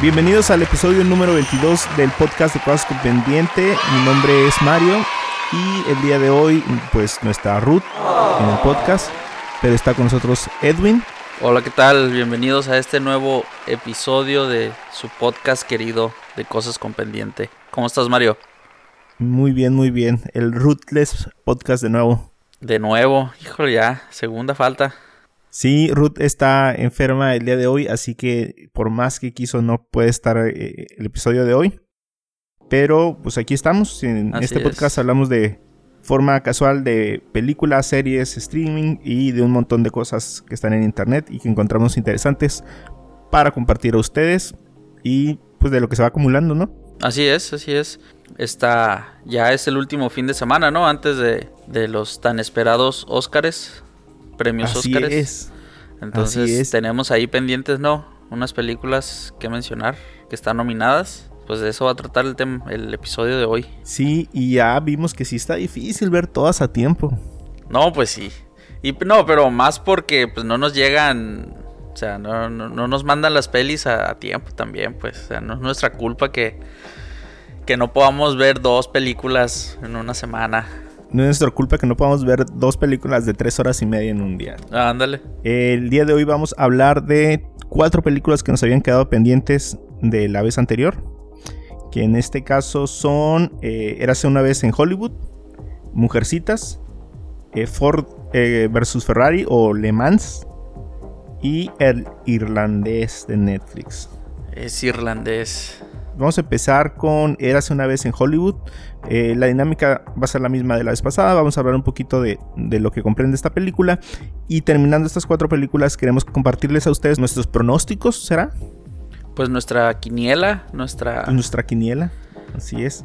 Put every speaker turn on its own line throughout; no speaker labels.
Bienvenidos al episodio número 22 del podcast de Cosas con Pendiente. Mi nombre es Mario y el día de hoy pues no está Ruth en el podcast, pero está con nosotros Edwin.
Hola, ¿qué tal? Bienvenidos a este nuevo episodio de su podcast querido de Cosas con Pendiente. ¿Cómo estás, Mario?
Muy bien, muy bien. El Ruthless podcast de nuevo.
De nuevo, híjole ya, segunda falta.
Sí, Ruth está enferma el día de hoy, así que por más que quiso no puede estar eh, el episodio de hoy. Pero pues aquí estamos. En este podcast hablamos de forma casual de películas, series, streaming y de un montón de cosas que están en internet y que encontramos interesantes para compartir a ustedes y pues de lo que se va acumulando, ¿no?
Así es, así es. Esta ya es el último fin de semana, ¿no? Antes de, de los tan esperados Óscares premios Así Es. Entonces tenemos ahí pendientes, ¿no? Unas películas que mencionar que están nominadas. Pues de eso va a tratar el, tema, el episodio de hoy.
Sí, y ya vimos que sí está difícil ver todas a tiempo.
No, pues sí. Y no, pero más porque pues no nos llegan, o sea, no, no, nos mandan las pelis a, tiempo también, pues. O sea, no es nuestra culpa que, que no podamos ver dos películas en una semana
no es nuestra culpa que no podamos ver dos películas de tres horas y media en un día.
Ah, ándale.
El día de hoy vamos a hablar de cuatro películas que nos habían quedado pendientes de la vez anterior. Que en este caso son eh, Érase una vez en Hollywood, Mujercitas, eh, Ford eh, versus Ferrari o Le Mans y El Irlandés de Netflix.
Es irlandés.
Vamos a empezar con Érase una vez en Hollywood. Eh, la dinámica va a ser la misma de la vez pasada. Vamos a hablar un poquito de, lo que comprende esta película. Y terminando estas cuatro películas, queremos compartirles a ustedes nuestros pronósticos, ¿será?
Pues nuestra quiniela, nuestra...
Nuestra quiniela, así es.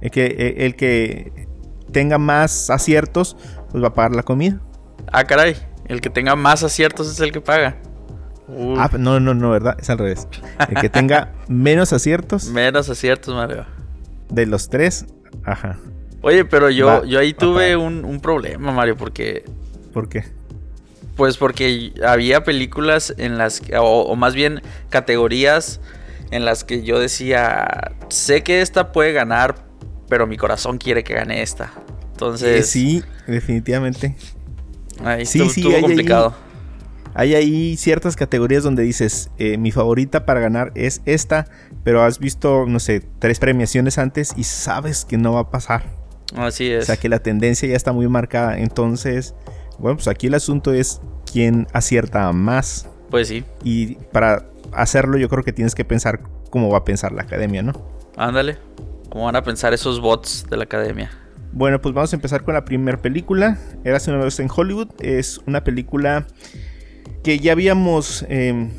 El que, eh, el que tenga más aciertos, pues va a pagar la comida.
Ah, caray. El que tenga más aciertos es el que paga.
Ah, no, no, no, ¿verdad? Es al revés. El que tenga menos aciertos.
Menos aciertos, Mario.
De los tres, ajá.
Oye, pero yo, yo ahí tuve un, problema, Mario, porque...
¿Por qué?
Pues porque había películas en las que, o, más bien categorías en las que yo decía, sé que esta puede ganar, pero mi corazón quiere que gane esta. Entonces...
Eh, sí, definitivamente.
Ahí sí, estuvo, sí, complicado.
Hay ahí ciertas categorías donde dices, eh, mi favorita para ganar es esta, pero has visto, no sé, tres premiaciones antes y sabes que no va a pasar.
Así es.
O sea que la tendencia ya está muy marcada. Entonces, bueno, pues aquí el asunto es quién acierta más.
Pues sí.
Y para hacerlo yo creo que tienes que pensar cómo va a pensar la academia, ¿no?
Ándale. ¿Cómo van a pensar esos bots de la academia?
Bueno, pues vamos a empezar con la primera película. Era una vez en Hollywood. Es una película que ya habíamos... Em,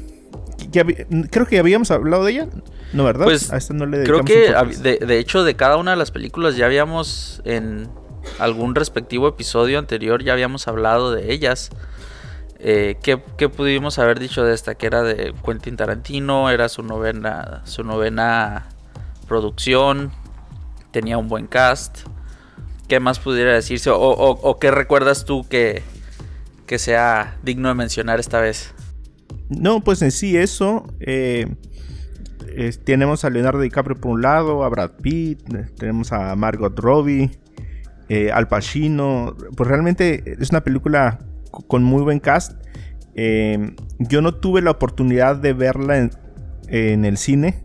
creo que habíamos hablado de ella. No, ¿verdad?
Pues a no le creo que de, hecho de cada una de las películas ya habíamos en algún respectivo episodio anterior ya habíamos hablado de ellas. Eh, ¿qué, pudimos haber dicho de esta? Que era de Quentin Tarantino, era su novena, su novena producción, tenía un buen cast. ¿Qué más pudiera decirse? o qué recuerdas tú que, que sea digno de mencionar esta vez?
No, pues en sí eso. Eh, tenemos a Leonardo DiCaprio por un lado, a Brad Pitt, tenemos a Margot Robbie, eh, Al Pacino. Pues realmente es una película con muy buen cast. Eh, yo no tuve la oportunidad de verla en el cine.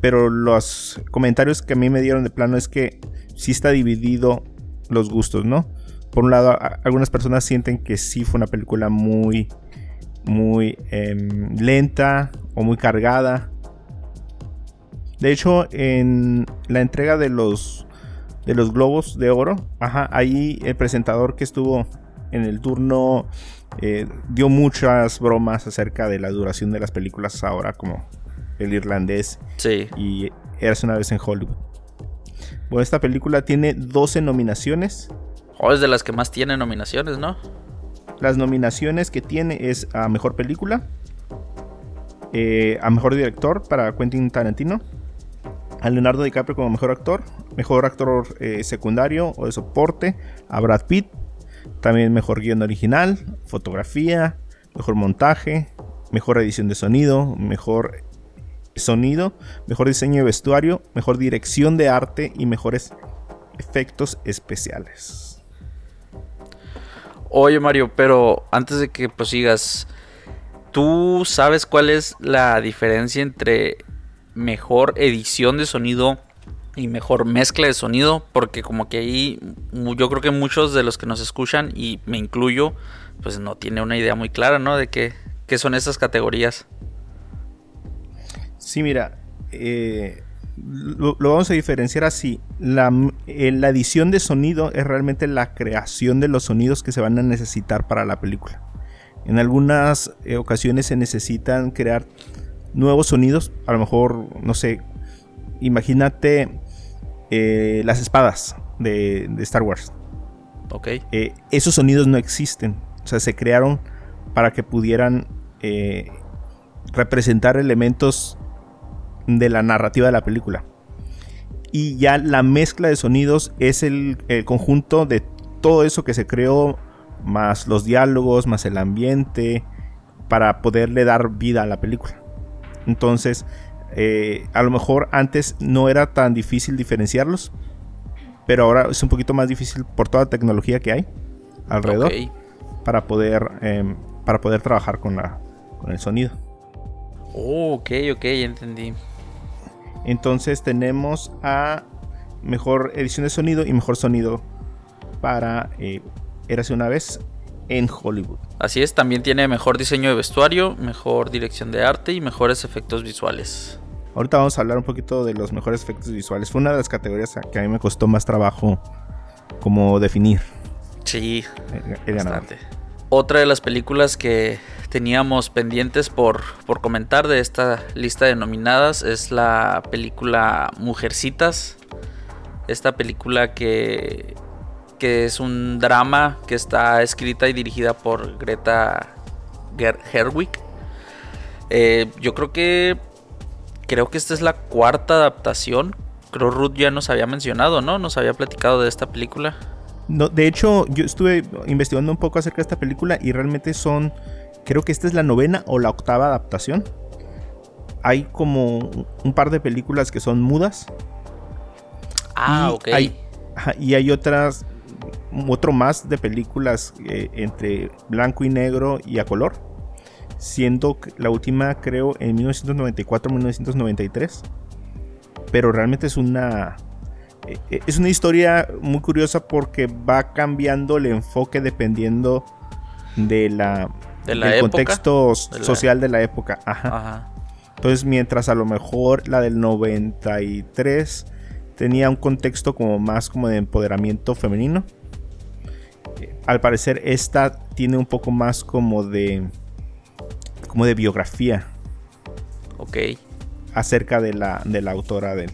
pero los comentarios que a mí me dieron de plano es que sí está dividido los gustos, ¿no? Por un lado, algunas personas sienten que sí fue una película muy, muy em, lenta o muy cargada. De hecho, en la entrega de los, de los globos de oro, ajá, ahí el presentador que estuvo en el turno eh, dio muchas bromas acerca de la duración de las películas ahora, como el irlandés
sí.
y Eras una vez en Hollywood. Bueno, esta película tiene 12 nominaciones
Es de las que más tiene nominaciones, ¿no?
Las nominaciones que tiene es a Mejor Película, eh, a Mejor Director para Quentin Tarantino, a Leonardo DiCaprio como Mejor Actor, Mejor Actor eh, Secundario o de Soporte, a Brad Pitt, también Mejor Guión Original, Fotografía, Mejor Montaje, Mejor Edición de Sonido, Mejor sonido, mejor diseño de vestuario, mejor dirección de arte y mejores efectos especiales.
Oye Mario, pero antes de que prosigas, ¿tú sabes cuál es la diferencia entre mejor edición de sonido y mejor mezcla de sonido? Porque como que ahí yo creo que muchos de los que nos escuchan, y me incluyo, pues no tiene una idea muy clara, ¿no? De qué, qué son esas categorías.
Sí, mira, eh, lo, vamos a diferenciar así. La, eh, la, edición de sonido es realmente la creación de los sonidos que se van a necesitar para la película. En algunas eh, ocasiones se necesitan crear nuevos sonidos. A lo mejor, no sé, imagínate las espadas de, Star Wars.
Ok.
esos sonidos no existen. O sea, se crearon para que pudieran representar elementos de la narrativa de la película. Y ya la mezcla de sonidos es el, conjunto de todo eso que se creó, más los diálogos, más el ambiente, para poderle dar vida a la película. Entonces, eh, a lo mejor antes no era tan difícil diferenciarlos, pero ahora es un poquito más difícil por toda la tecnología que hay alrededor para poder em, para poder trabajar con la con el sonido.
Oh, ok, ok, entendí.
Entonces tenemos a mejor edición de sonido y mejor sonido para eh, Érase una vez en Hollywood.
Así es, también tiene mejor diseño de vestuario, mejor dirección de arte y mejores efectos visuales.
Ahorita vamos a hablar un poquito de los mejores efectos visuales. Fue una de las categorías que a mí me costó más trabajo como definir.
Sí, bastante. Otra de las películas que teníamos pendientes por, por comentar de esta lista de nominadas es la película Mujercitas. Esta película que, que es un drama que está escrita y dirigida por Greta Herwig. Eh, yo creo que creo que esta es la cuarta adaptación. Creo Ruth ya nos había mencionado, ¿no? Nos había platicado de esta película.
No, de hecho, yo estuve investigando un poco acerca de esta película y realmente son, creo que esta es la novena o la octava adaptación. Hay como un par de películas que son mudas.
Ah, ok.
y hay otras, otro más de películas eh, entre blanco y negro y a color. Siendo la última, creo, en 1994-1993. Pero realmente es una es una historia muy curiosa porque va cambiando el enfoque dependiendo de la, del contexto social de la época. Entonces, mientras a lo mejor la del 93 tenía un contexto como más como de empoderamiento femenino, eh, al parecer esta tiene un poco más como de como de biografía.
Ok.
Acerca de la, de la autora del,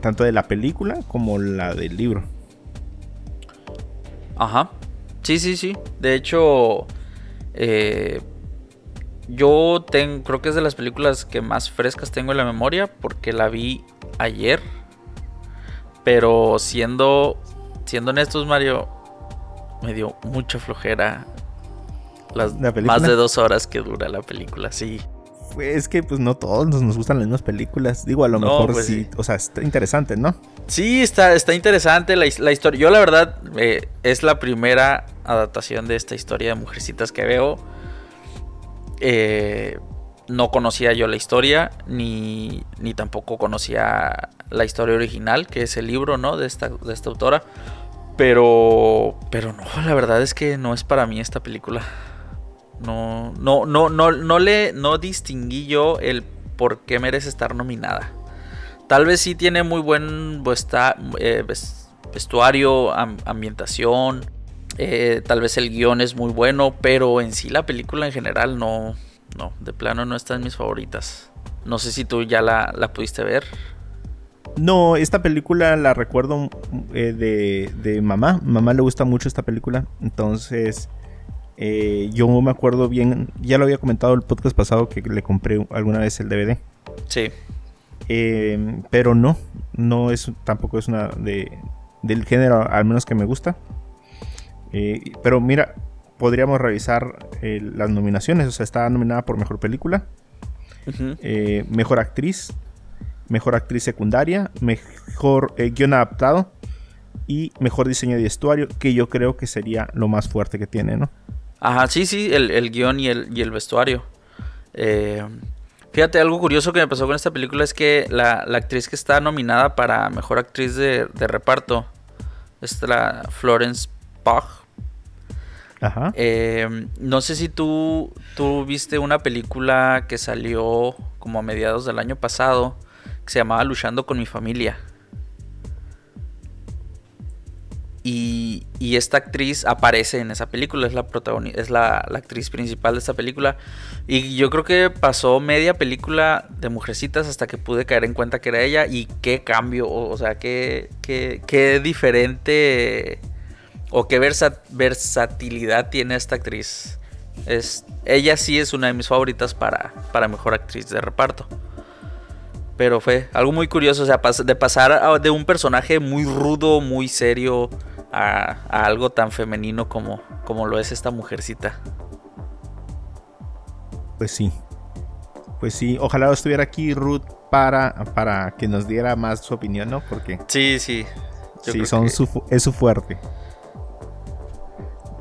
tanto de la película como la del libro.
Ajá. Sí, sí, sí. De hecho, eh, yo tengo, creo que es de las películas que más frescas tengo en la memoria porque la vi ayer. Pero siendo, siendo honestos, Mario, me dio mucha flojera las más de dos horas que dura la película, sí
es que pues no todos nos, gustan las mismas películas. Digo, a lo mejor pues sí, o sea, está interesante, ¿no?
Sí, está, está interesante la, historia. Yo la verdad eh, es la primera adaptación de esta historia de Mujercitas que veo. Eh, no conocía yo la historia, ni, ni tampoco conocía la historia original, que es el libro, ¿no? De esta, de esta autora. Pero, pero no, la verdad es que no es para mí esta película. No, no, no, no, no le no distinguí yo el por qué merece estar nominada. Tal vez sí tiene muy buen eh, vestuario, ambientación. Eh, tal vez el guion es muy bueno, pero en sí la película en general no, no, de plano no está en mis favoritas. No sé si tú ya la, pudiste ver.
No, esta película la recuerdo eh, de, de mamá. Mamá le gusta mucho esta película. Entonces eh, yo me acuerdo bien, ya lo había comentado el podcast pasado que le compré alguna vez el DVD.
Sí.
Eh, pero no, no es tampoco es una de, del género, al menos que me gusta. Eh, pero mira, podríamos revisar las nominaciones. O sea, está nominada por mejor película, eh, mejor actriz, mejor actriz secundaria, mejor guion adaptado y mejor diseño de vestuario, que yo creo que sería lo más fuerte que tiene, ¿no?
Ajá, sí, sí, el, guion y el, y el vestuario. Eh, fíjate, algo curioso que me pasó con esta película es que la, actriz que está nominada para mejor actriz de, reparto es la Florence Pugh. Ajá. Eh, no sé si tú, tú viste una película que salió como a mediados del año pasado que se llamaba Luchando con mi familia. Y, esta actriz aparece en esa película, es la protagonista, es la, actriz principal de esta película. Y yo creo que pasó media película de Mujercitas hasta que pude caer en cuenta que era ella. Y qué cambio, o, sea, qué, qué, diferente o qué versatilidad tiene esta actriz. Es, ella sí es una de mis favoritas para, para mejor actriz de reparto. Pero fue algo muy curioso, o sea, de pasar de un personaje muy rudo, muy serio, a, algo tan femenino como, como lo es esta mujercita.
Pues sí. Pues sí, ojalá estuviera aquí Ruth para, para que nos diera más su opinión, ¿no? Porque...
Sí, sí.
sí, son es su fuerte.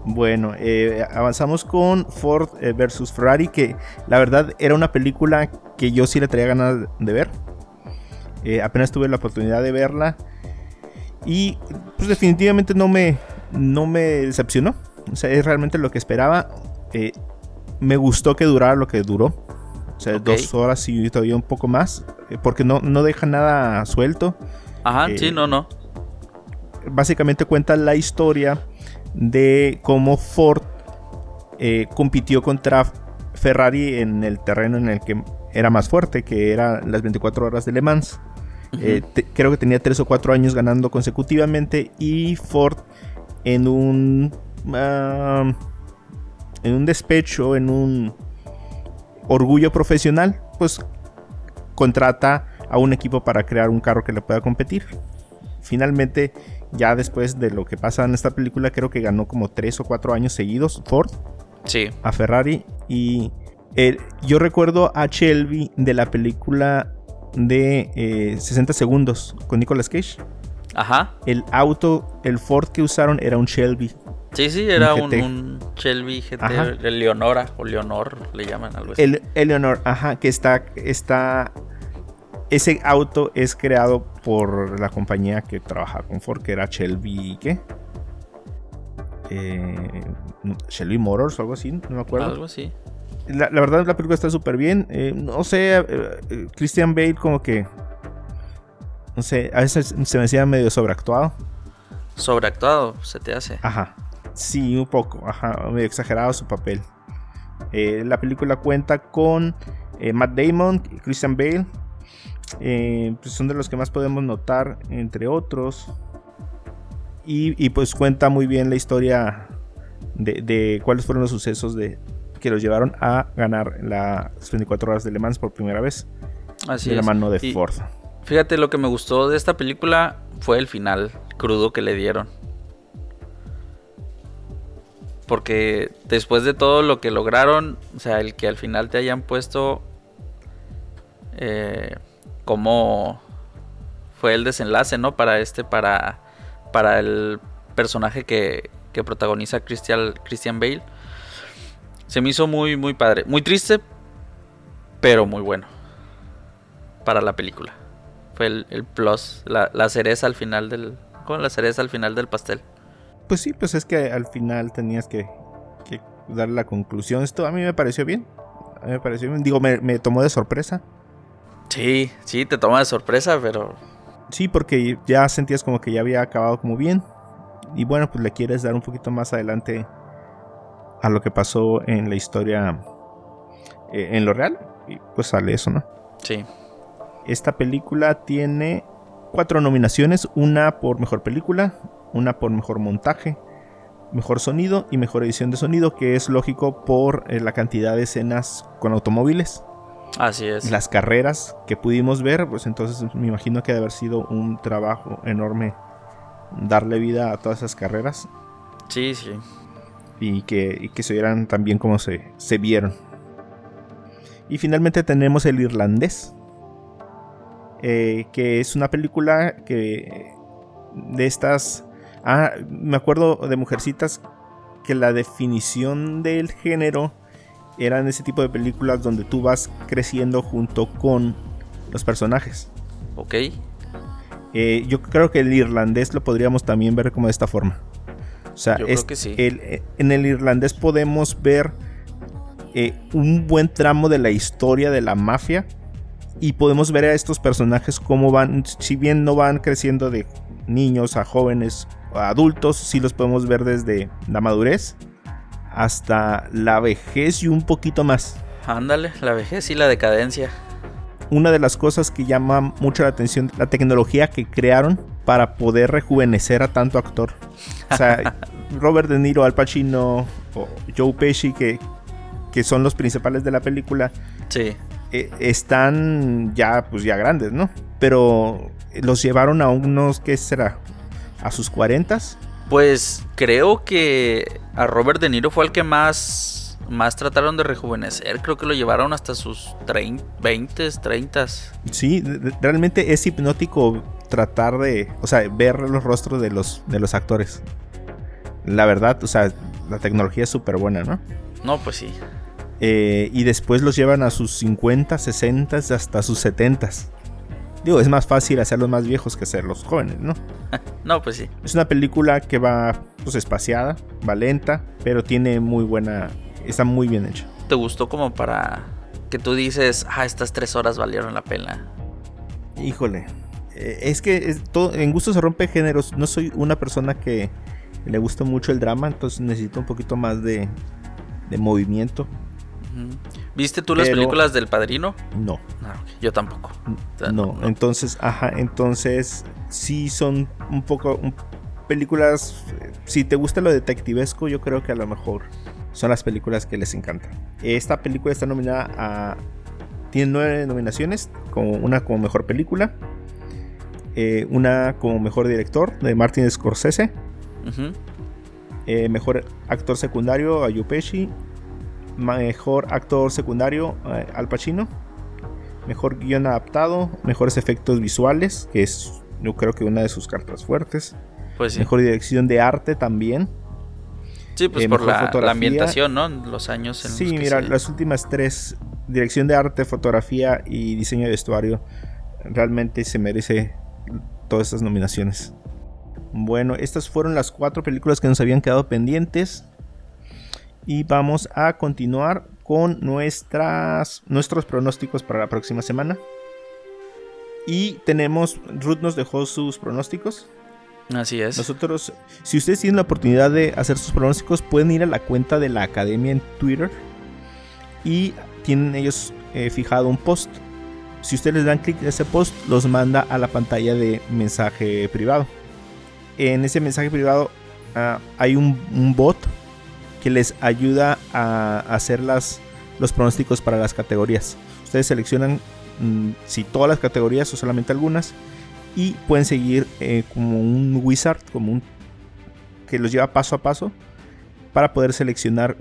Bueno, eh, avanzamos con Ford eh, versus Ferrari, que la verdad era una película que yo sí le traía ganas de ver. Eh, apenas tuve la oportunidad de verla y pues definitivamente no me, no me decepcionó. O sea, es realmente lo que esperaba. Eh, me gustó que durara lo que duró. O sea, dos horas y todavía un poco más. Eh, porque no, no deja nada suelto.
Ajá, sí, no, no.
Básicamente cuenta la historia de cómo Ford compitió contra Ferrari en el terreno en el que era más fuerte, que era las 24 horas de Le Mans. Eh, creo que tenía 3 o 4 años ganando consecutivamente y Ford en un... Ah, en un despecho, en un orgullo profesional, pues contrata a un equipo para crear un carro que le pueda competir. Finalmente, ya después de lo que pasa en esta película, creo que ganó como 3 o 4 años seguidos Ford
sí.
a Ferrari. Y eh, yo recuerdo a Shelby de la película de 60 eh, segundos con Nicolas Cage.
Ajá.
El auto, el Ford que usaron era un Shelby.
Sí, sí, era un, Shelby GT, el Leonora o Leonor le llaman algo así.
El, Leonor, ajá, que está, está, ese auto es creado por la compañía que trabaja con Ford, que era Shelby, ¿qué? Eh, Shelby Motors o algo así, no me acuerdo.
Algo así
la, verdad la película está súper bien. Eh, no sé, eh, eh, Christian Bale como que... No sé, a veces se me decía medio sobreactuado.
Sobreactuado, se te hace.
Ajá. Sí, un poco. Ajá, medio exagerado su papel. la película cuenta con Matt Damon, Christian Bale. Pues son de los que más podemos notar, entre otros. Y, pues cuenta muy bien la historia de, de, cuáles fueron los sucesos de, que los llevaron a ganar las 24 horas de Le Mans por primera vez.
Así
de la mano de Ford.
Fíjate, lo que me gustó de esta película fue el final crudo que le dieron. Porque después de todo lo que lograron, o sea, el que al final te hayan puesto eh, como fue el desenlace, ¿no? Para este, para, para el personaje que, que protagoniza Christian, Christian Bale se me hizo muy, muy padre. Muy triste, pero muy bueno. Para la película. Fue el, plus, la, cereza al final del. Con la cereza al final del pastel.
Pues sí, pues es que al final tenías que, que dar la conclusión. Esto a mí me pareció bien. A mí me pareció bien. Digo, me, tomó de sorpresa.
Sí, sí, te toma de sorpresa, pero.
Sí, porque ya sentías como que ya había acabado como bien. Y bueno, pues le quieres dar un poquito más adelante a lo que pasó en la historia eh, en lo real. Y pues sale eso, ¿no?
Sí.
Esta película tiene cuatro nominaciones, una por mejor película, una por mejor montaje, mejor sonido y mejor edición de sonido, que es lógico por eh, la cantidad de escenas con automóviles.
Así es.
Las carreras que pudimos ver, pues entonces me imagino que debe haber sido un trabajo enorme darle vida a todas esas carreras.
Sí, sí
y que, se vieran tan bien como se, se vieron. Y finalmente tenemos El Irlandés, eh, que es una película que de estas... Ah, me acuerdo de Mujercitas que la definición del género eran ese tipo de películas donde tú vas creciendo junto con los personajes.
Ok.
Eh, yo creo que el irlandés lo podríamos también ver como de esta forma. O sea, eh, en el irlandés podemos ver eh, un buen tramo de la historia de la mafia y podemos ver a estos personajes cómo van, si bien no van creciendo de niños a jóvenes a adultos, sí los podemos ver desde la madurez hasta la vejez y un poquito más.
Ándale, la vejez y la decadencia.
Una de las cosas que llama mucho la atención, la tecnología que crearon para poder rejuvenecer a tanto actor. O sea, Robert De Niro, Al Pacino o Joe Pesci, que, que son los principales de la película,
sí.
Eh, están ya, pues ya grandes, ¿no? Pero los llevaron a unos, ¿qué será? ¿A sus cuarentas?
Pues creo que a Robert De Niro fue el que más, más trataron de rejuvenecer. Creo que lo llevaron hasta sus 20, 30.
Sí, realmente es hipnótico tratar de, o sea, ver los rostros de los, de los actores. La verdad, o sea, la tecnología es súper buena, ¿no?
No, pues sí.
Eh, y después los llevan a sus 50, 60, hasta sus 70. Digo, es más fácil hacerlos más viejos que hacerlos jóvenes, ¿no?
no, pues sí.
Es una película que va pues espaciada, va lenta, pero tiene muy buena, está muy bien hecha.
¿Te gustó como para que tú dices, ah, estas tres horas valieron la pena?
Híjole, eh, es que todo, en gusto se rompe géneros. No soy una persona que le gusta mucho el drama, entonces necesito un poquito más de, de movimiento.
¿Viste tú las películas del Padrino?
No.
Ah, yo tampoco.
No, entonces, ajá, entonces sí son un poco películas. Si te gusta lo detectivesco, yo creo que a lo mejor son las películas que les encantan. Esta película está nominada a. Tiene nueve nominaciones, como una como mejor película, eh, una como mejor director de Martin Scorsese, eh, mejor actor secundario a Yupeshi, Mejor actor secundario, eh, Al Pacino. Mejor guion adaptado. Mejores efectos visuales, que es yo creo que una de sus cartas fuertes.
Pues
Mejor dirección de arte también.
Sí, pues eh, por la, ambientación, ¿no? Los años
en Sí, mira, las últimas tres, dirección de arte, fotografía y diseño de vestuario, realmente se merece todas estas nominaciones. Bueno, estas fueron las cuatro películas que nos habían quedado pendientes y vamos a continuar con nuestras, nuestros pronósticos para la próxima semana. Y tenemos, Ruth nos dejó sus pronósticos.
Así es.
Nosotros, si ustedes tienen la oportunidad de hacer sus pronósticos, pueden ir a la cuenta de la academia en Twitter y tienen ellos eh, fijado un post. Si ustedes dan clic en ese post, los manda a la pantalla de mensaje privado. En ese mensaje privado ah, hay un bot que les ayuda a hacer las, los pronósticos para las categorías. Ustedes seleccionan mm, si todas las categorías o solamente algunas y pueden seguir eh, como un wizard, como un que los lleva paso a paso para poder seleccionar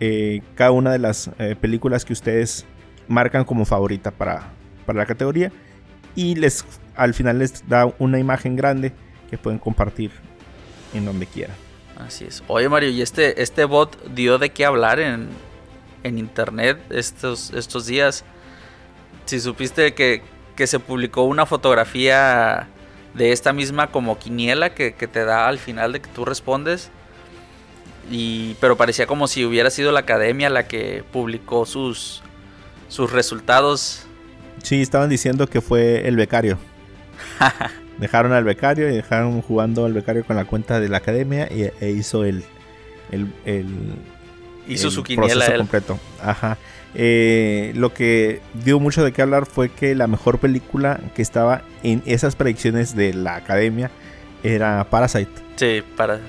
eh, cada una de las eh, películas que ustedes marcan como favorita para, para la categoría y les al final les da una imagen grande que pueden compartir en donde quieran.
Así es. Oye, Mario, ¿y este, este bot dio de qué hablar en, internet estos, estos días? Si supiste que, se publicó una fotografía de esta misma como quiniela que, te da al final de que tú respondes. Y, pero parecía como si hubiera sido la academia la que publicó sus, sus resultados.
Sí, estaban diciendo que fue el becario. dejaron al becario y dejaron jugando al becario con la cuenta de la academia y, e hizo el, el,
hizo su proceso
completo. Ajá. Eh, lo que dio mucho de qué hablar fue que la mejor película que estaba en esas predicciones de la academia era Parasite.
Sí, para,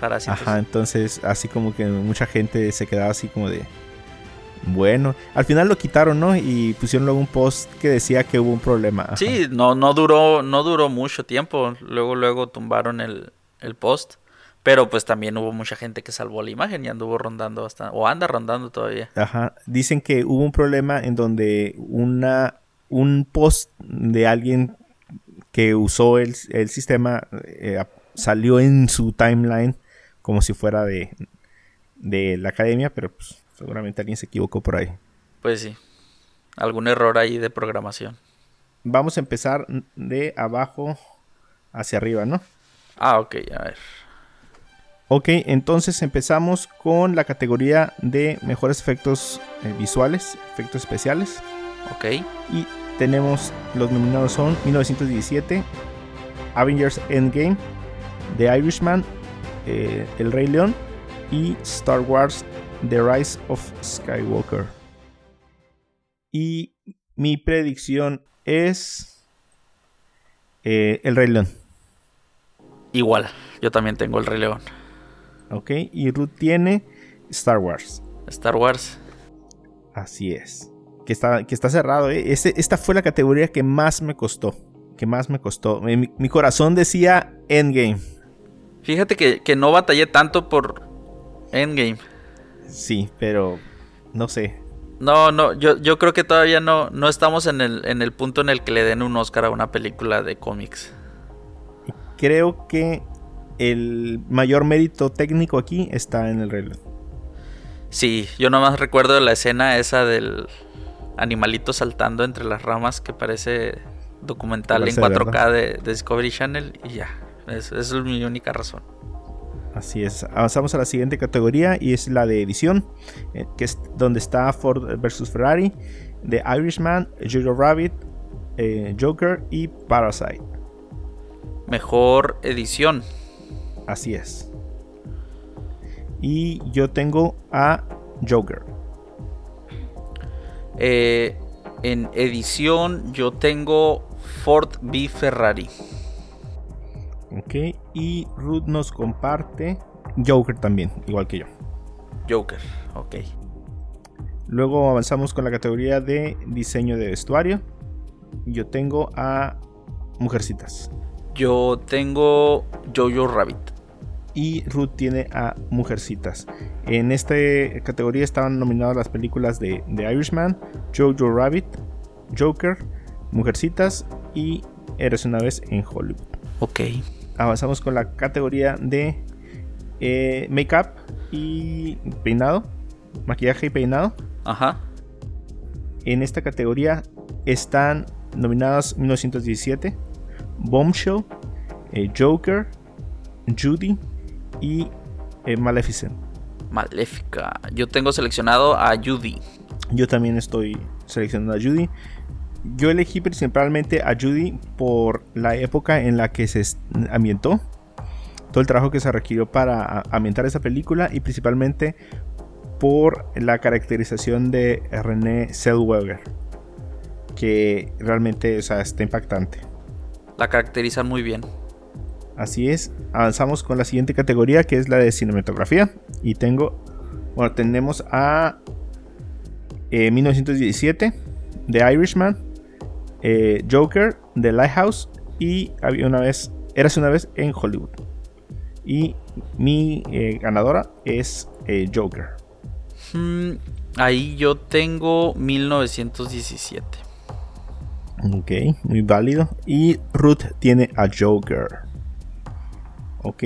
Parasite.
Ajá, entonces así como que mucha gente se quedaba así como de bueno, al final lo quitaron, ¿no? Y pusieron luego un post que decía que hubo un problema.
Sí, no, no duró, no duró mucho tiempo. Luego, luego tumbaron el, post. Pero pues también hubo mucha gente que salvó la imagen y anduvo rondando bastante, o anda rondando todavía.
Ajá, dicen que hubo un problema en donde una, un post de alguien que usó el, sistema eh, salió en su timeline como si fuera de, de la academia, pero pues, seguramente alguien se equivocó por ahí.
Pues sí, algún error ahí de programación.
Vamos a empezar de abajo hacia arriba, ¿no?
Ah, ok, a ver.
Ok, entonces empezamos con la categoría de mejores efectos eh, visuales, efectos especiales.
Ok.
Y tenemos los nominados son 1917, Avengers Endgame, The Irishman, eh, El Rey León y Star Wars The Rise of Skywalker. Y mi predicción es eh, El Rey León.
Igual, yo también tengo El Rey León.
Ok, y Ruth tiene Star Wars.
Star Wars.
Así es. Que está, que está cerrado. ¿eh? esta fue la categoría que más me costó. Que más me costó. Mi, corazón decía Endgame.
Fíjate que, no batallé tanto por Endgame.
Sí, pero no sé.
No, no, yo, yo creo que todavía no, no estamos en el, en el punto en el que le den un Oscar a una película de cómics.
Creo que el mayor mérito técnico aquí está en el reloj.
Sí, yo nomás recuerdo la escena esa del animalito saltando entre las ramas que parece documental en 4K de, Discovery Channel y ya, esa es mi única razón.
Así es, avanzamos a la siguiente categoría y es la de edición, eh, que es donde está Ford vs Ferrari, The Irishman, Jojo Rabbit, eh, Joker y Parasite.
Mejor edición.
Así es. Y yo tengo a Joker.
Eh, en edición yo tengo Ford v Ferrari.
Ok, y Ruth nos comparte Joker también, igual que yo.
Joker, ok.
Luego avanzamos con la categoría de diseño de vestuario. Yo tengo a Mujercitas.
Yo tengo Jojo Rabbit
y Ruth tiene a Mujercitas. En esta categoría estaban nominadas las películas de The Irishman, Jojo Rabbit, Joker, Mujercitas y Eres una vez en Hollywood.
Ok.
Avanzamos con la categoría de eh, make-up y peinado, maquillaje y peinado.
Ajá.
En esta categoría están nominadas 1917, Bombshell, eh, Joker, Judy, y eh, Maleficent.
Maléfica. Yo tengo seleccionado a Judy.
Yo también estoy seleccionando a Judy. Yo elegí principalmente a Judy por la época en la que se ambientó. Todo el trabajo que se requirió para ambientar esa película y principalmente por la caracterización de René Zellweger. Que realmente está impactante.
La caracterizan muy bien.
Así es, avanzamos con la siguiente categoría que es la de cinematografía. Y tengo, bueno, tenemos a 1917, eh, The Irishman, eh, Joker, The Lighthouse y había una vez, eras una vez en Hollywood. Y mi eh, ganadora es Joker.
Hmm, ahí yo tengo 1917.
Ok, muy válido. Y Ruth tiene a Joker. Ok,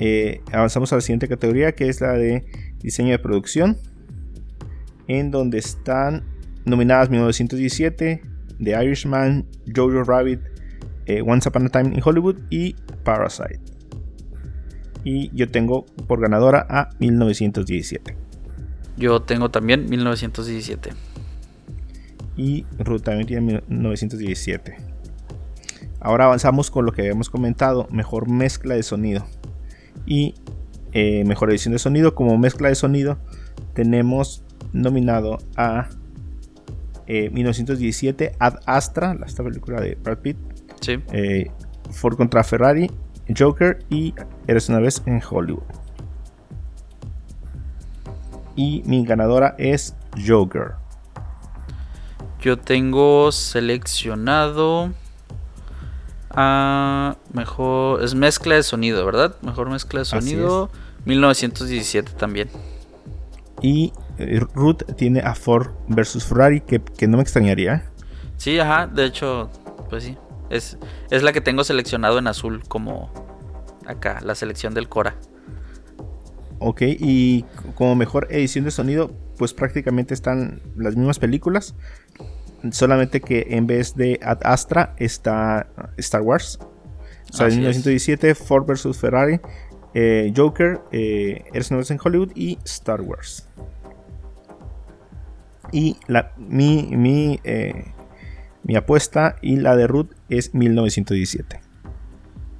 eh, avanzamos a la siguiente categoría que es la de diseño de producción, en donde están nominadas 1917, The Irishman, Jojo Rabbit, eh, Once Upon a Time in Hollywood y Parasite. Y yo tengo por ganadora a 1917.
Yo tengo también 1917.
Y Ruth también tiene 1917. Ahora avanzamos con lo que habíamos comentado, mejor mezcla de sonido. Y eh, mejor edición de sonido, como mezcla de sonido, tenemos nominado a 1917 eh, Ad Astra, esta película de Brad Pitt.
Sí.
Eh, Ford contra Ferrari, Joker y Eres una vez en Hollywood. Y mi ganadora es Joker.
Yo tengo seleccionado a mejor. Es mezcla de sonido, ¿verdad? Mejor mezcla de sonido. 1917 también.
Y eh, Ruth tiene a Ford versus Ferrari, que, no me extrañaría.
Sí, ajá, de hecho, pues sí. Es, es la que tengo seleccionado en azul, como acá, la selección del Cora.
Ok, y como mejor edición de sonido, pues prácticamente están las mismas películas. Solamente que en vez de Ad Astra está Star Wars. O sea, en 1917, Ford vs. Ferrari, eh, Joker, eh, Eres en Hollywood y Star Wars. Y la, mi, mi, eh, mi apuesta y la de Ruth es 1917.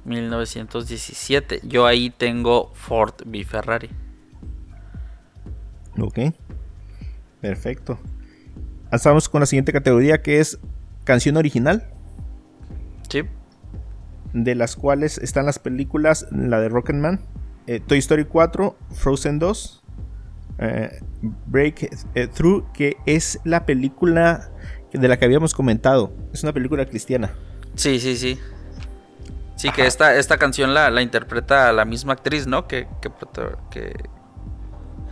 1917. Yo ahí tengo Ford v Ferrari.
Ok. Perfecto. Pasamos con la siguiente categoría que es canción original.
Sí.
De las cuales están las películas, la de Rocketman, eh, Toy Story 4, Frozen 2, eh, Break eh, que es la película de la que habíamos comentado. Es una película cristiana.
Sí, sí, sí. Sí, que esta, esta canción la, interpreta la misma actriz, ¿no? Que, que,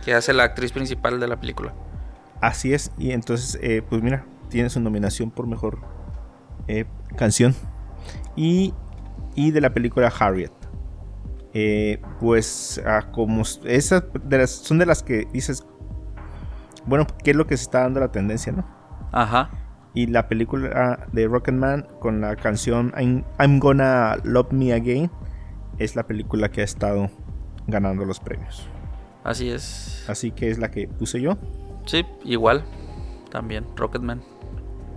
que, hace la actriz principal de la película.
Así es, y entonces, eh, pues mira, tiene su nominación por mejor eh, canción. Y, y, de la película Harriet. Eh, pues, ah, como esas son de las que dices, bueno, ¿qué es lo que se está dando la tendencia, no?
Ajá
y la película de Rocketman con la canción I'm, Gonna Love Me Again es la película que ha estado ganando los premios.
Así es.
Así que es la que puse yo.
Sí, igual. También, Rocketman.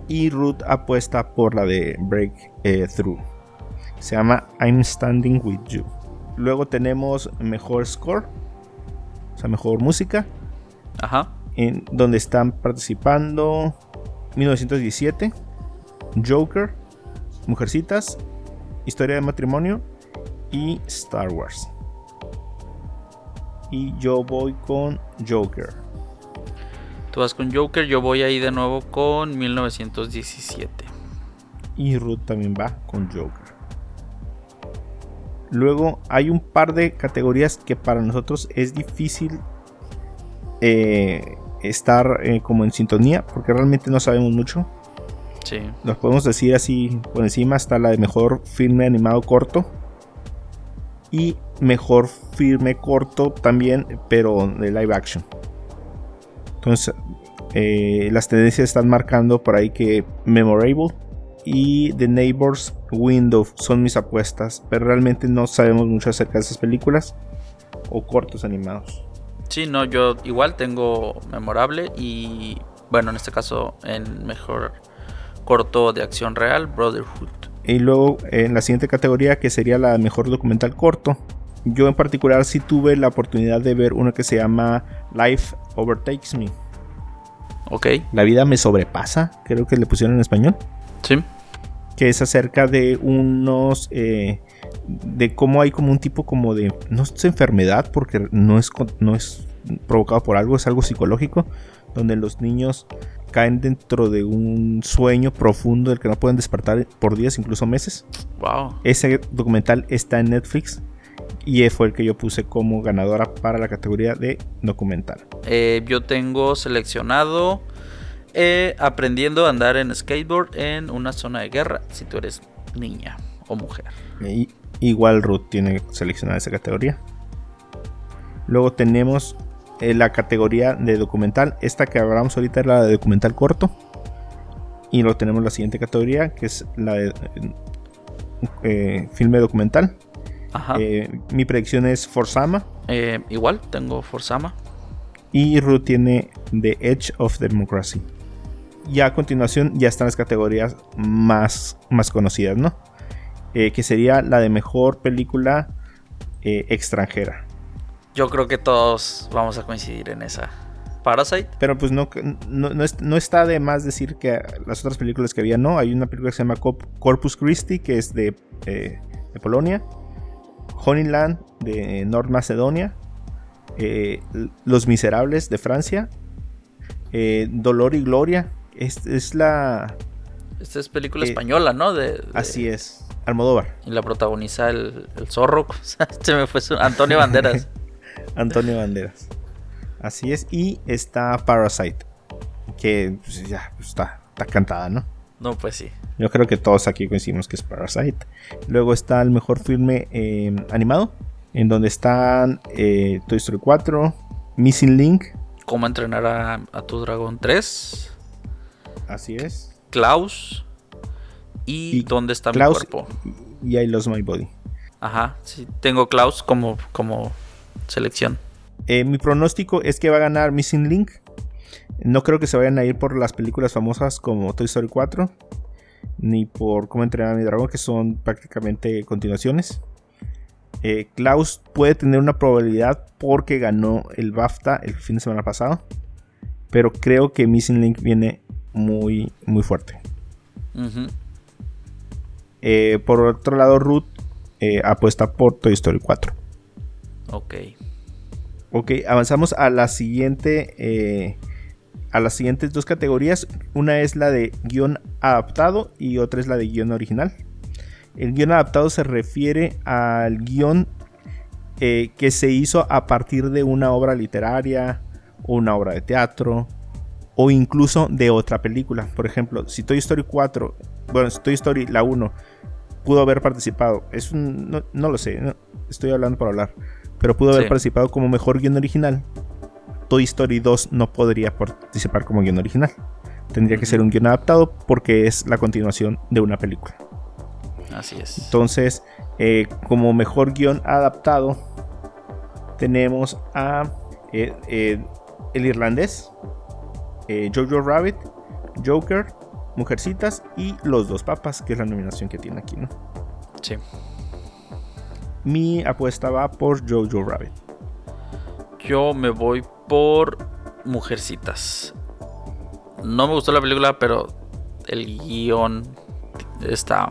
Y Ruth apuesta por la de Break eh, Through. Se llama I'm Standing With You. Luego tenemos mejor score. O sea, mejor música.
Ajá.
En donde están participando 1917, Joker, Mujercitas, Historia de matrimonio y Star Wars. Y yo voy con Joker.
Tú vas con Joker, yo voy ahí de nuevo con 1917.
Y Ruth también va con Joker. Luego hay un par de categorías que para nosotros es difícil eh, estar eh, como en sintonía, porque realmente no sabemos mucho.
Sí.
Nos podemos decir así por encima está la de mejor filme animado corto y mejor filme corto también, pero de live action. Entonces, eh, las tendencias están marcando por ahí que Memorable y The Neighbors Window son mis apuestas, pero realmente no sabemos mucho acerca de esas películas o cortos animados.
Sí, no, yo igual tengo memorable y bueno, en este caso en mejor corto de acción real, Brotherhood.
Y luego en la siguiente categoría que sería la mejor documental corto, yo en particular sí tuve la oportunidad de ver una que se llama Life Overtakes Me.
Ok.
La vida me sobrepasa, creo que le pusieron en español.
Sí.
Que es acerca de unos eh, de cómo hay como un tipo como de, no es enfermedad porque no es, no es provocado por algo, es algo psicológico, donde los niños caen dentro de un sueño profundo del que no pueden despertar por días, incluso meses.
Wow.
Ese documental está en Netflix y fue el que yo puse como ganadora para la categoría de documental.
Eh, yo tengo seleccionado eh, aprendiendo a andar en skateboard en una zona de guerra si tú eres niña o mujer.
Y igual Ruth tiene seleccionada esa categoría. Luego tenemos eh, la categoría de documental. Esta que hablamos ahorita es la de documental corto. Y luego tenemos la siguiente categoría que es la de eh, filme documental. Eh, mi predicción es Forsama.
igual, tengo Forsama.
Y Ruth tiene The Edge of Democracy. Y a continuación ya están las categorías más, más conocidas, ¿no? Eh, que sería la de mejor película eh, extranjera.
Yo creo que todos vamos a coincidir en esa. Parasite.
Pero pues no, no, está de más decir que las otras películas que había, no. Hay una película que se llama Corpus Christi, que es de, eh, de Polonia. Honeyland, de North Macedonia. Los Miserables, de Francia. Dolor y Gloria. Es, es la...
Esta es película española, ¿no? De,
Así es Almodóvar.
Y la protagoniza el, zorro. Se me fue Antonio Banderas.
Antonio Banderas. Así es. Y está Parasite. Que pues, ya pues, está, está cantada, ¿no?
No, pues sí.
Yo creo que todos aquí coincidimos que es Parasite. Luego está el mejor filme eh, animado. En donde están eh, Toy Story 4, Missing Link.
¿Cómo entrenar a, tu dragón 3?
Así es.
Klaus. Y, ¿Dónde está mi cuerpo?
Y I Lost My Body.
Ajá, sí. Tengo Klaus como, como selección.
Eh, mi pronóstico es que va a ganar Missing Link. No creo que se vayan a ir por las películas famosas como Toy Story 4. Ni por Cómo entrenar a mi dragón, que son prácticamente continuaciones. Eh, Klaus puede tener una probabilidad porque ganó el BAFTA el fin de semana pasado. Pero creo que Missing Link viene muy, muy fuerte. Eh, por otro lado, Ruth eh, apuesta por Toy Story 4.
Ok.
Ok, avanzamos a la siguiente. A las siguientes dos categorías. Una es la de guion adaptado y otra es la de guion original. El guion adaptado se refiere al guion eh, que se hizo a partir de una obra literaria, una obra de teatro o incluso de otra película. Por ejemplo, si Toy Story 4, bueno, si Toy Story la 1 pudo haber participado, es no, lo sé, estoy hablando por hablar, pero pudo haber participado como mejor guion original. Toy Story 2 no podría participar como guion original. Tendría que ser un guion adaptado porque es la continuación de una película.
Así es.
Entonces, eh, como mejor guion adaptado, tenemos a eh, eh, El Irlandés, Jojo Rabbit, Joker, Mujercitas y Los Dos Papas, que es la nominación que tiene aquí, ¿no?
Sí.
Mi apuesta va por Jojo Rabbit.
Yo me voy por Mujercitas. No me gustó la película, pero el guion está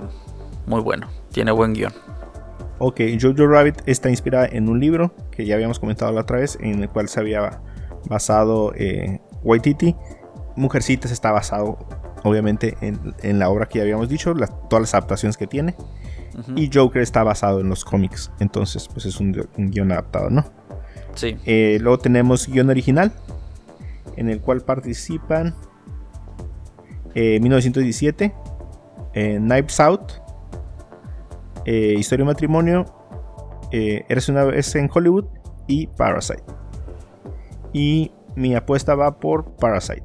muy bueno. Tiene buen guion.
Ok, Jojo Rabbit está inspirada en un libro que ya habíamos comentado la otra vez, en el cual se había basado eh, Waititi. Mujercitas está basado, obviamente, en, la obra que ya habíamos dicho, todas las adaptaciones que tiene. Y Joker está basado en los cómics, entonces, pues es un, guion adaptado, ¿no?
Sí.
Eh, luego tenemos guion original, en el cual participan 1917, eh, Knives Out, eh, Historia de matrimonio, eh, Eres una vez en Hollywood y Parasite. Y mi apuesta va por Parasite.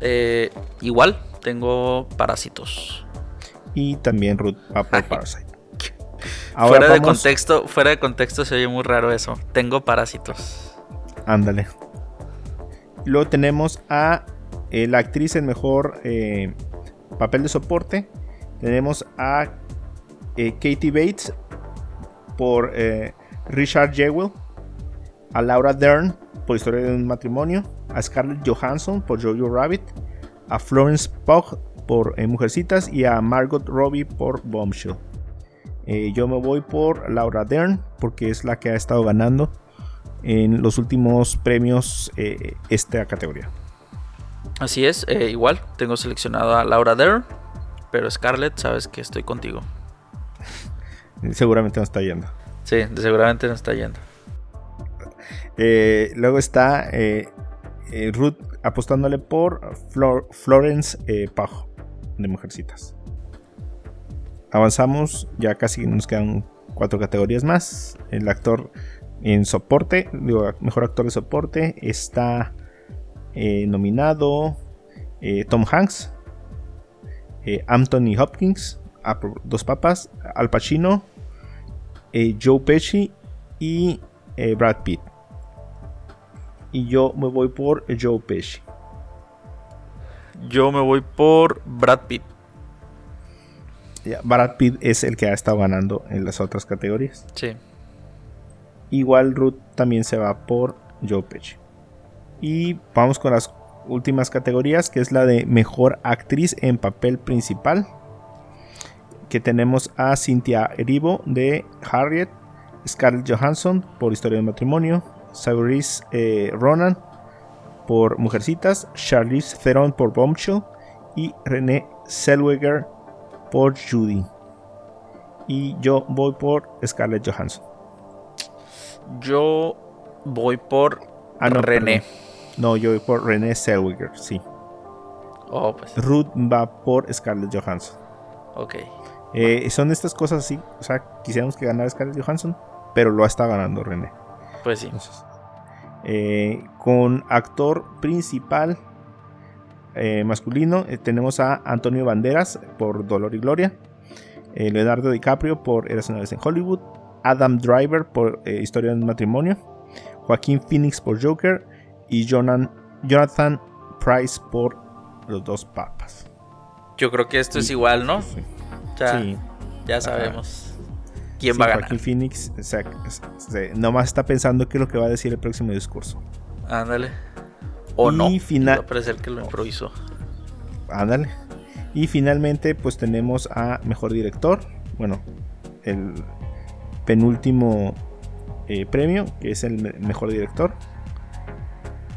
Eh, igual, tengo Parásitos.
Y también Ruth va por Parasite.
Fuera de contexto, fuera de contexto se oye muy raro eso. Tengo Parásitos.
Ándale. Luego tenemos a la actriz en mejor papel de soporte. Tenemos a eh, Katie Bates por eh, Richard Jewell, a Laura Dern por Historia de un matrimonio, a Scarlett Johansson por Jojo Rabbit, a Florence Pugh por eh, Mujercitas y a Margot Robbie por Bombshell. Yo me voy por Laura Dern porque es la que ha estado ganando en los últimos premios esta categoría.
Así es, igual tengo seleccionado a Laura Dern, pero Scarlett, sabes que estoy contigo.
Seguramente no está yendo.
Sí, seguramente no está yendo.
Eh, luego está eh, eh, Ruth apostándole por Florence Pajo de Mujercitas. Avanzamos, ya casi nos quedan cuatro categorías más. El actor en soporte, digo, mejor actor de soporte, está nominado Tom Hanks, Anthony Hopkins, Dos Papas, Al Pacino, eh, Joe Pesci y eh, Brad Pitt. Y yo me voy por Joe Pesci.
Yo me voy por Brad Pitt.
Brad Pitt es el que ha estado ganando en las otras categorías.
Sí.
Igual Ruth también se va por Joe Pesci. Y vamos con las últimas categorías, que es la de mejor actriz en papel principal que tenemos a Cynthia Erivo de Harriet, Scarlett Johansson por Historia de Matrimonio, Saoirse eh, Ronan por Mujercitas, Charlize Theron por Bombshell y René Zellweger por Judy. Y yo voy por Scarlett Johansson.
Yo voy por ah, René.
No, yo voy por René Zellweger, sí.
Oh, pues.
Ruth va por Scarlett Johansson.
Ok.
Eh, son estas cosas así. O sea, quisiéramos que ganara Scarlett Johansson, pero lo está ganando René.
Pues sí.
Eh, con actor principal eh, masculino tenemos a Antonio Banderas por Dolor y Gloria. Leonardo DiCaprio por Eras una vez en Hollywood. Adam Driver por Historia de un matrimonio. Joaquín Phoenix por Joker. Y Jonathan Price por Los dos papas.
Yo creo que esto es igual, ¿no? Sí. Ya, sabemos quién va a ganar.
Phoenix nomás está pensando qué es lo que va a decir el próximo discurso.
Ándale. O no. Final... parece que lo improvisó.
Ándale. Y finalmente, pues tenemos a mejor director. Bueno, el penúltimo eh, premio, que es el mejor director.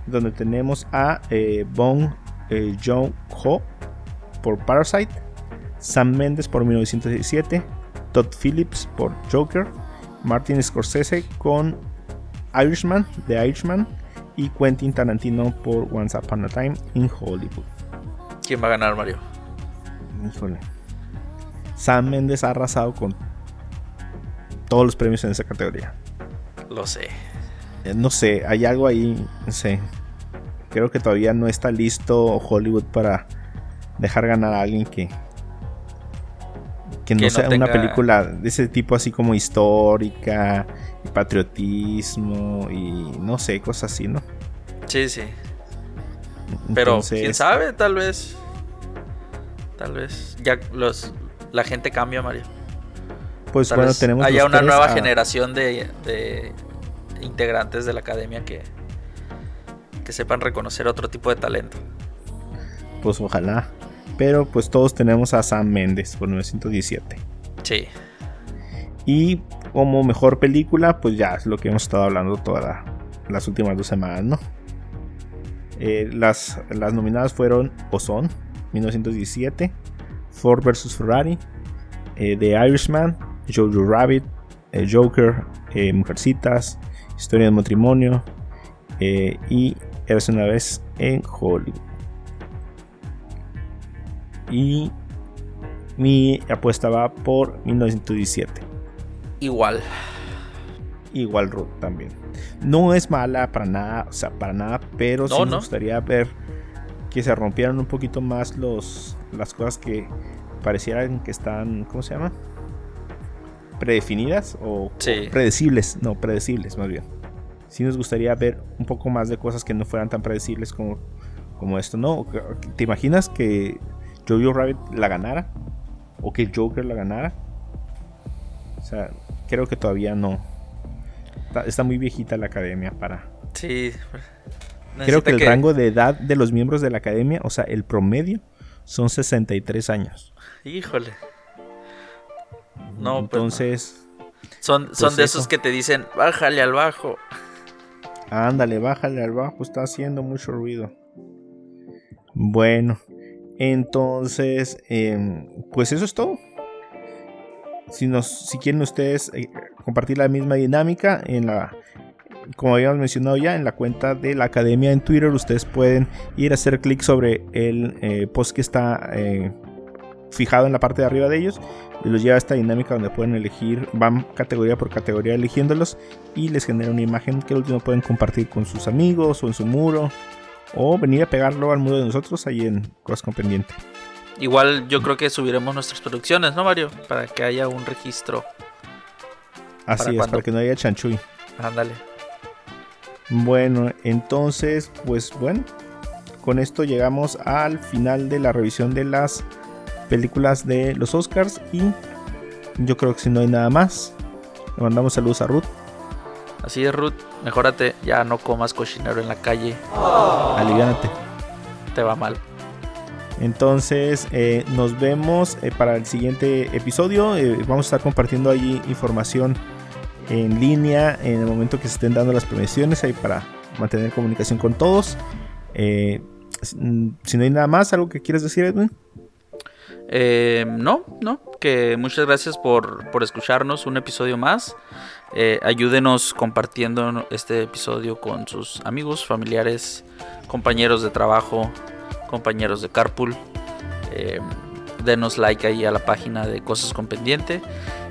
Donde tenemos a eh, Bong eh, Joon-ho por Parasite. Sam Mendes por 1917, Todd Phillips por Joker, Martin Scorsese con Irishman, The Irishman, y Quentin Tarantino por Once Upon a Time in Hollywood.
¿Quién va a ganar, Mario?
Híjole. Sam Mendes ha arrasado con todos los premios en esa categoría.
Lo sé.
Eh, no sé, hay algo ahí, no sé. Creo que todavía no está listo Hollywood para dejar ganar a alguien que que no sea una película de ese tipo así como histórica, y patriotismo y no sé, cosas así, ¿no?
Sí, sí. Pero quién sabe, tal vez. Tal vez. Ya los la gente cambia, Mario.
Pues bueno, tenemos.
Haya una nueva generación de, de, integrantes de la academia que, que sepan reconocer otro tipo de talento.
Pues ojalá. Pero pues todos tenemos a Sam Mendes por 917.
Sí.
Y como mejor película, pues ya es lo que hemos estado hablando todas las últimas dos semanas, ¿no? Eh, las, las nominadas fueron Ozone, 1917, Ford vs. Ferrari, eh, The Irishman, Jojo Rabbit, eh, Joker, Mujercitas, Historia de matrimonio y Eres una vez en Hollywood. Y mi apuesta va por 1917.
Igual.
Igual Ruth también. No es mala para nada, o sea, para nada, pero sí me gustaría ver que se rompieran un poquito más los las cosas que parecieran que están, ¿cómo se llama? Predefinidas o, predecibles, no, predecibles más bien. Sí nos gustaría ver un poco más de cosas que no fueran tan predecibles como, como esto, ¿no? ¿Te imaginas que Jojo Rabbit la ganara o que Joker la ganara. O sea, creo que todavía no. Está, muy viejita la academia para.
Sí.
Creo que el rango de edad de los miembros de la academia, o sea, el promedio, son 63 años.
Híjole. No,
pues entonces.
Son, son pues de esos que te dicen, bájale al bajo.
Ándale, bájale al bajo, está haciendo mucho ruido. Bueno, entonces, em, pues eso es todo. Si, nos, si quieren ustedes eh, compartir la misma dinámica en la, como habíamos mencionado ya, en la cuenta de la academia en Twitter, ustedes pueden ir a hacer clic sobre el eh, post que está eh, fijado en la parte de arriba de ellos y los lleva a esta dinámica donde pueden elegir, van categoría por categoría eligiéndolos y les genera una imagen que al último pueden compartir con sus amigos o en su muro o venir a pegarlo al muro de nosotros ahí en Cosas con Pendiente.
Igual yo creo que subiremos nuestras producciones, ¿no, Mario? Para que haya un registro.
Así es, para que no haya chanchuy.
Ándale.
Bueno, entonces, pues bueno, con esto llegamos al final de la revisión de las películas de los Oscars y yo creo que si no hay nada más, le mandamos saludos a Ruth.
Así es, Ruth, mejórate, ya no comas cochinero en la calle.
Aliviánate.
Te va mal.
Entonces, eh, nos vemos eh, para el siguiente episodio. Eh, vamos a estar compartiendo allí información en línea en el momento que se estén dando las premiaciones ahí para mantener comunicación con todos. si no hay nada más, algo que quieras decir, Edwin.
no, no, que muchas gracias por, escucharnos un episodio más. Eh, ayúdenos compartiendo este episodio con sus amigos, familiares, compañeros de trabajo, compañeros de carpool. Eh, denos like ahí a la página de Cosas con Pendiente.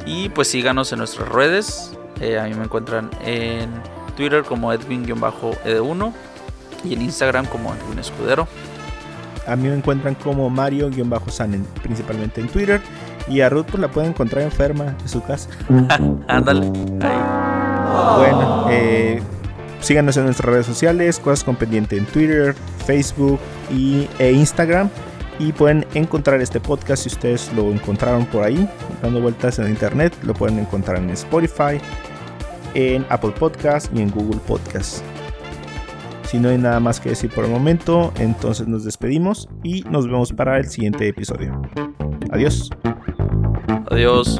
Y pues síganos en nuestras redes. Eh, a mí me encuentran en Twitter como Edwin-Ed1 y en Instagram como Edwin Escudero.
A mí me encuentran como Mario-San, principalmente en Twitter. Y a Ruth pues, la pueden encontrar enferma en su casa.
Ándale.
Bueno, eh, síganos en nuestras redes sociales, Cosas con Pendiente en Twitter, Facebook y, e Instagram. Y pueden encontrar este podcast si ustedes lo encontraron por ahí, dando vueltas en internet. Lo pueden encontrar en Spotify, en Apple Podcast y en Google Podcast. Si no hay nada más que decir por el momento, entonces nos despedimos y nos vemos para el siguiente episodio. Adiós.
Adiós.